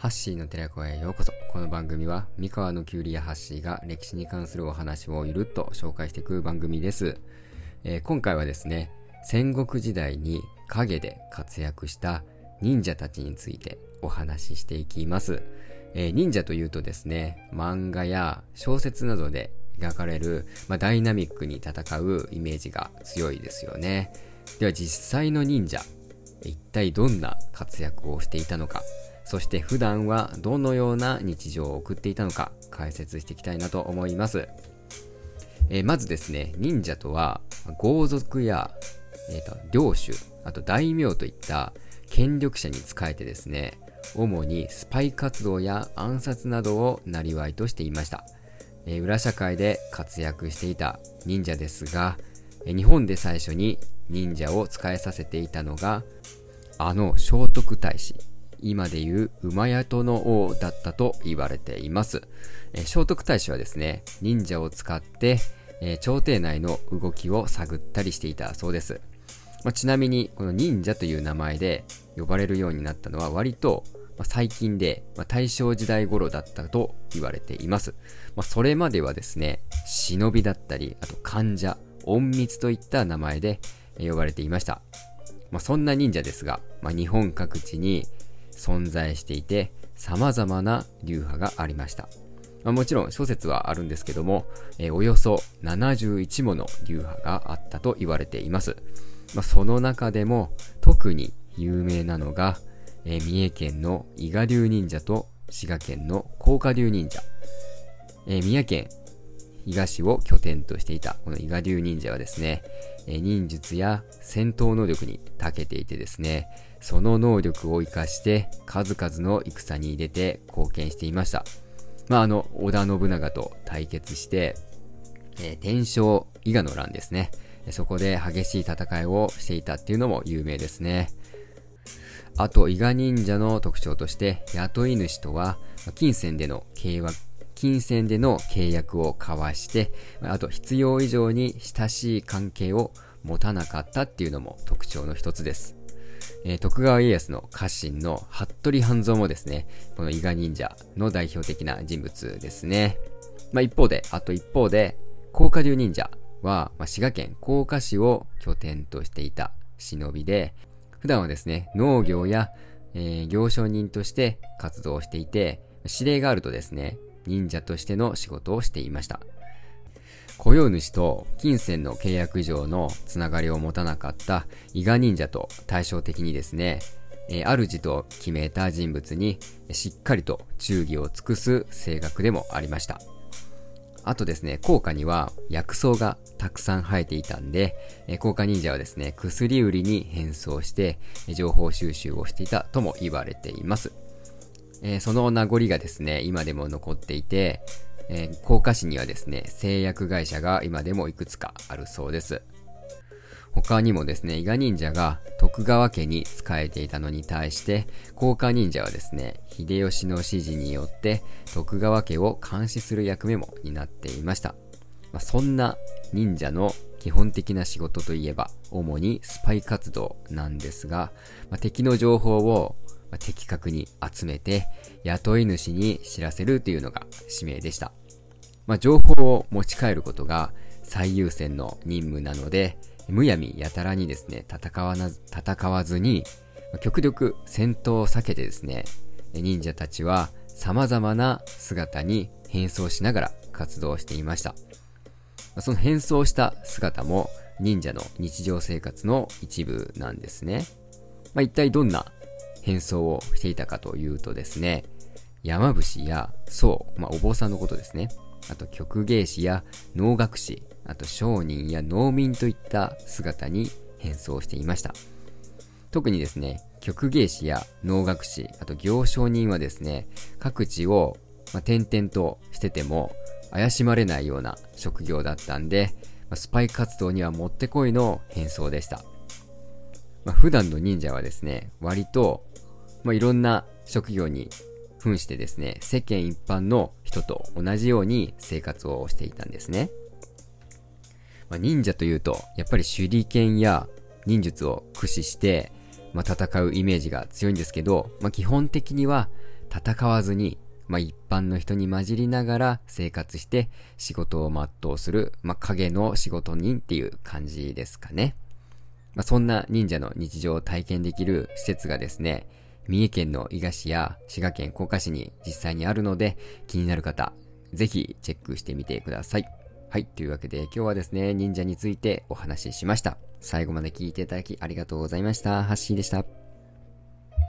ハッシーの寺子へようこそ。この番組は、三河のキュウリやハッシーが歴史に関するお話をゆるっと紹介していく番組です。えー、今回はですね、戦国時代に影で活躍した忍者たちについてお話ししていきます。えー、忍者というとですね、漫画や小説などで描かれる、まあ、ダイナミックに戦うイメージが強いですよね。では実際の忍者、一体どんな活躍をしていたのか、そして普段はどのような日常を送っていたのか解説していきたいなと思います。えー、まずですね、忍者とは豪族や、えーと、領主、あと大名といった権力者に仕えてですね、主にスパイ活動や暗殺などを生りとしていました。えー、裏社会で活躍していた忍者ですが、日本で最初に忍者を使えさせていたのが、あの聖徳太子今でいう馬宿の王だったと言われています。え、聖徳太子はですね、忍者を使って、え、朝廷内の動きを探ったりしていたそうです。まあ、ちなみに、この忍者という名前で呼ばれるようになったのは割と最近で、まあ、大正時代頃だったと言われています。まあ、それまではですね、忍びだったり、あと患者、隠密といった名前で呼ばれていました。まあ、そんな忍者ですが、まあ、日本各地に存在していて、様々な流派がありました。まあ、もちろん諸説はあるんですけども、えー、およそ71もの流派があったと言われています。まあ、その中でも特に有名なのが、えー、三重県の伊賀流忍者と滋賀県の甲賀流忍者。えー、三重県伊賀市を拠点としていたこの伊賀流忍者はですね、忍術や戦闘能力に長けていてですね、その能力を活かして数々の戦に出て貢献していました。まあ、あの、織田信長と対決して、えー、天正伊賀の乱ですね。そこで激しい戦いをしていたっていうのも有名ですね。あと、伊賀忍者の特徴として、雇い主とは、金銭での契約、金銭での契約を交わして、あと必要以上に親しい関係を持たなかったっていうのも特徴の一つです。えー、徳川家康の家臣の服部半蔵もですね、この伊賀忍者の代表的な人物ですね。まあ、一方で、あと一方で、甲賀流忍者は、まあ、滋賀県甲賀市を拠点としていた忍びで、普段はですね、農業や、えー、行商人として活動していて、指令があるとですね、忍者としての仕事をしていました。雇用主と金銭の契約上のつながりを持たなかった伊賀忍者と対照的にですね、え主と決めた人物にしっかりと忠義を尽くす性格でもありました。あとですね、効果には薬草がたくさん生えていたんで、効果忍者はですね、薬売りに変装して情報収集をしていたとも言われています。えー、その名残がですね、今でも残っていて、えー、甲賀市にはですね、製薬会社が今でもいくつかあるそうです。他にもですね、伊賀忍者が徳川家に仕えていたのに対して、甲賀忍者はですね、秀吉の指示によって徳川家を監視する役目も担っていました。まあ、そんな忍者の基本的な仕事といえば、主にスパイ活動なんですが、まあ、敵の情報をまあ的確に集めて雇い主に知らせるというのが使命でした。まあ、情報を持ち帰ることが最優先の任務なので、むやみやたらにですね、戦わな、戦わずに、極力戦闘を避けてですね、忍者たちは様々な姿に変装しながら活動していました。その変装した姿も忍者の日常生活の一部なんですね。まあ、一体どんな変装をしていたかというとですね、山伏や僧、まあ、お坊さんのことですね。あと曲芸師や能楽師、あと商人や農民といった姿に変装していました。特にですね、曲芸師や能楽師、あと行商人はですね、各地を、まあ、転々としてても怪しまれないような職業だったんで、まあ、スパイ活動にはもってこいの変装でした。まあ、普段の忍者はですね、割と、まあ、いろんな職業に扮してですね、世間一般の人と同じように生活をしていたんですね。まあ、忍者というと、やっぱり手裏剣や忍術を駆使して、まあ、戦うイメージが強いんですけど、まあ、基本的には戦わずに、まあ、一般の人に混じりながら生活して仕事を全うする、まあ、影の仕事人っていう感じですかね。まあ、そんな忍者の日常を体験できる施設がですね、三重県の伊賀市や滋賀県甲賀市に実際にあるので、気になる方、ぜひチェックしてみてください。はい。というわけで今日はですね、忍者についてお話ししました。最後まで聞いていただきありがとうございました。ハッシーでした。